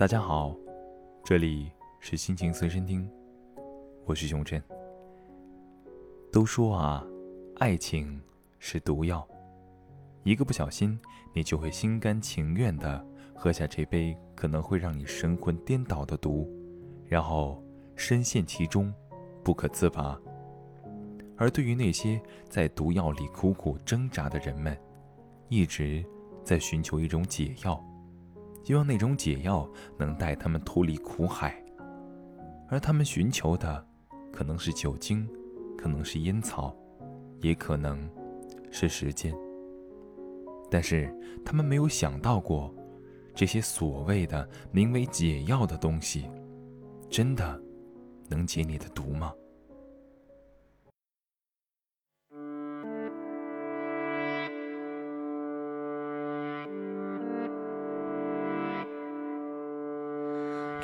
大家好，这里是心情随身听，我是熊真。都说啊，爱情是毒药，一个不小心，你就会心甘情愿的喝下这杯可能会让你神魂颠倒的毒，然后深陷其中，不可自拔。而对于那些在毒药里苦苦挣扎的人们，一直在寻求一种解药，希望那种解药能带他们脱离苦海。而他们寻求的，可能是酒精，可能是烟草，也可能是时间。但是他们没有想到过，这些所谓的名为解药的东西，真的能解你的毒吗？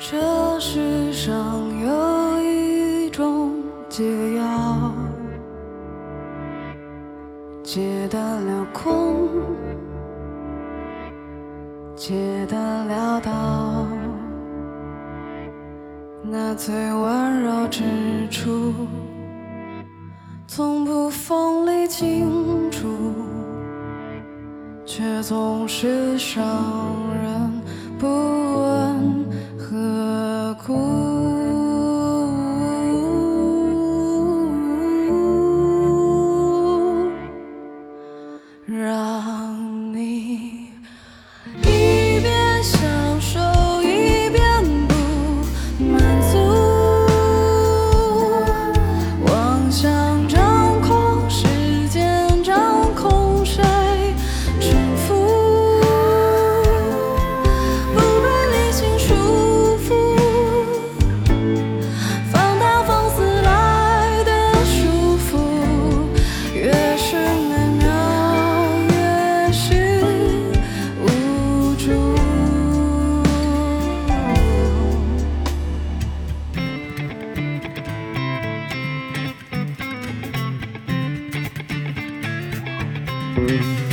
这世上有一种解药，解得了困，解得了刀。那最温柔之处，从不锋利清楚，却总是伤人不解药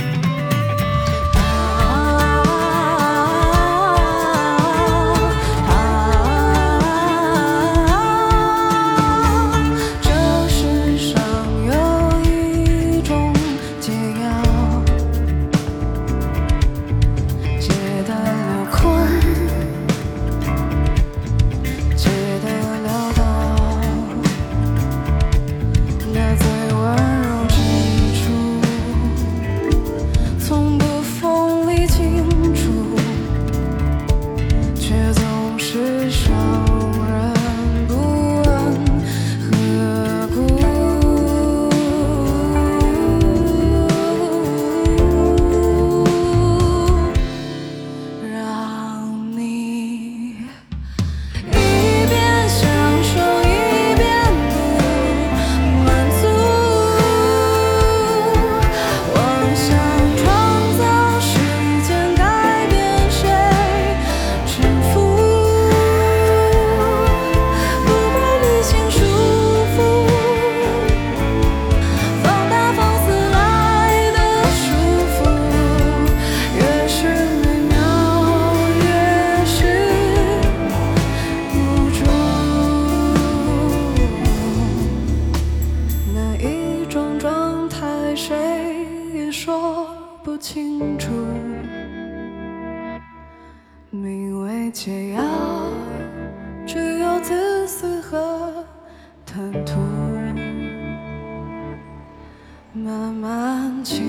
只有自私和贪图，慢慢侵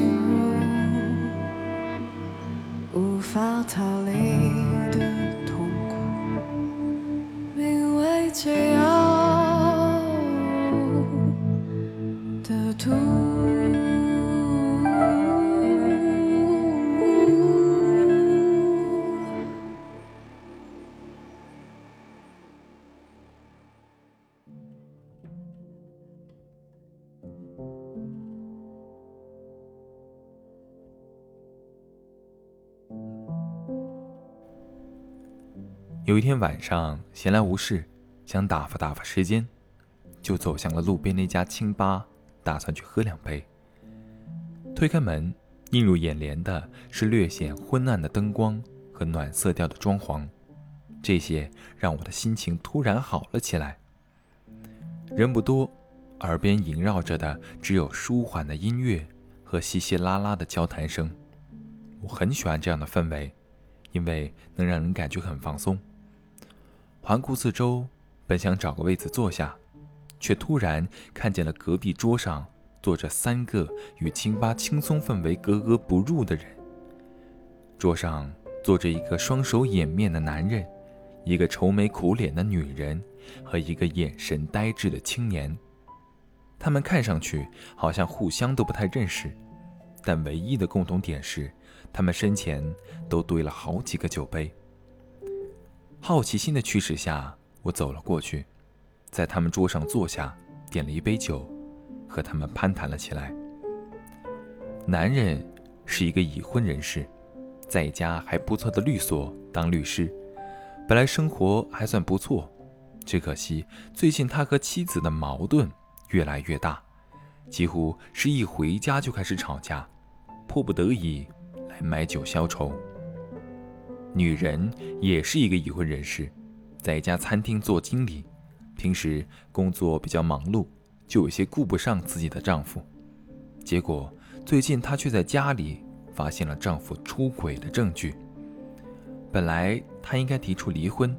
入，无法逃离的痛苦，名为解药的毒。有一天晚上，闲来无事，想打发打发时间，就走向了路边那家清吧，打算去喝两杯。推开门，映入眼帘的是略显昏暗的灯光和暖色调的装潢，这些让我的心情突然好了起来。人不多，耳边萦绕着的只有舒缓的音乐和稀稀拉拉的交谈声。我很喜欢这样的氛围，因为能让人感觉很放松。环顾四周，本想找个位子坐下，却突然看见了隔壁桌上坐着三个与清吧轻松氛围格格不入的人。桌上坐着一个双手掩面的男人，一个愁眉苦脸的女人和一个眼神呆滞的青年。他们看上去好像互相都不太认识，但唯一的共同点是。他们身前都堆了好几个酒杯。好奇心的驱使下，我走了过去，在他们桌上坐下，点了一杯酒，和他们攀谈了起来。男人是一个已婚人士，在一家还不错的律所当律师，本来生活还算不错，只可惜最近他和妻子的矛盾越来越大，几乎是一回家就开始吵架，迫不得已来。买酒消愁。女人也是一个已婚人士，在一家餐厅做经理，平时工作比较忙碌，就有些顾不上自己的丈夫。结果最近她却在家里发现了丈夫出轨的证据。本来她应该提出离婚，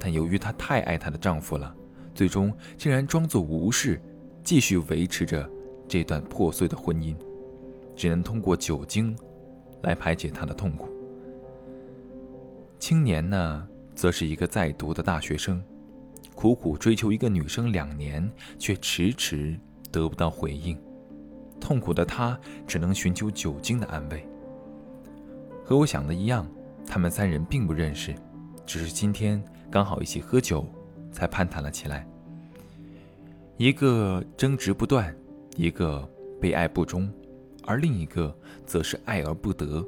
但由于她太爱她的丈夫了，最终竟然装作无事，继续维持着这段破碎的婚姻，只能通过酒精。来排解她的痛苦。青年呢，则是一个在读的大学生，苦苦追求一个女生两年，却迟迟得不到回应。痛苦的他只能寻求酒精的安慰。和我想的一样，他们三人并不认识，只是今天刚好一起喝酒，才攀谈了起来。一个争执不断，一个被爱不忠。而另一个则是爱而不得，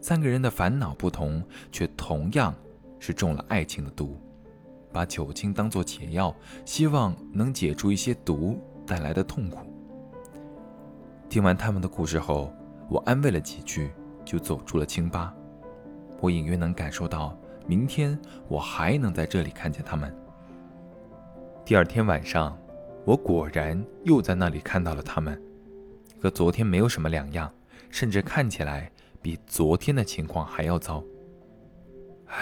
三个人的烦恼不同，却同样是中了爱情的毒，把酒精当作解药，希望能解除一些毒带来的痛苦。听完他们的故事后，我安慰了几句，就走出了清吧。我隐约能感受到，明天我还能在这里看见他们。第二天晚上，我果然又在那里看到了他们。和昨天没有什么两样，甚至看起来比昨天的情况还要糟。唉，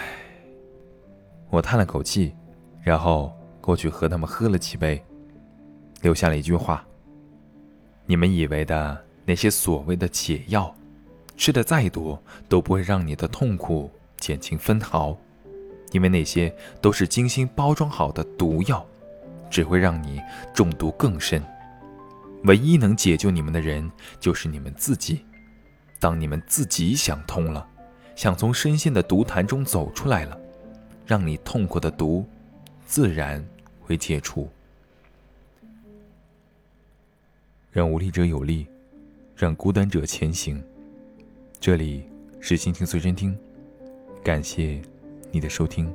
我叹了口气，然后过去和他们喝了几杯，留下了一句话：“你们以为的那些所谓的解药，吃的再多都不会让你的痛苦减轻分毫，因为那些都是精心包装好的毒药，只会让你中毒更深。”唯一能解救你们的人就是你们自己。当你们自己想通了，想从深陷的毒潭中走出来了，让你痛苦的毒，自然会解除。让无力者有力，让孤单者前行。这里是心情随身听，感谢你的收听。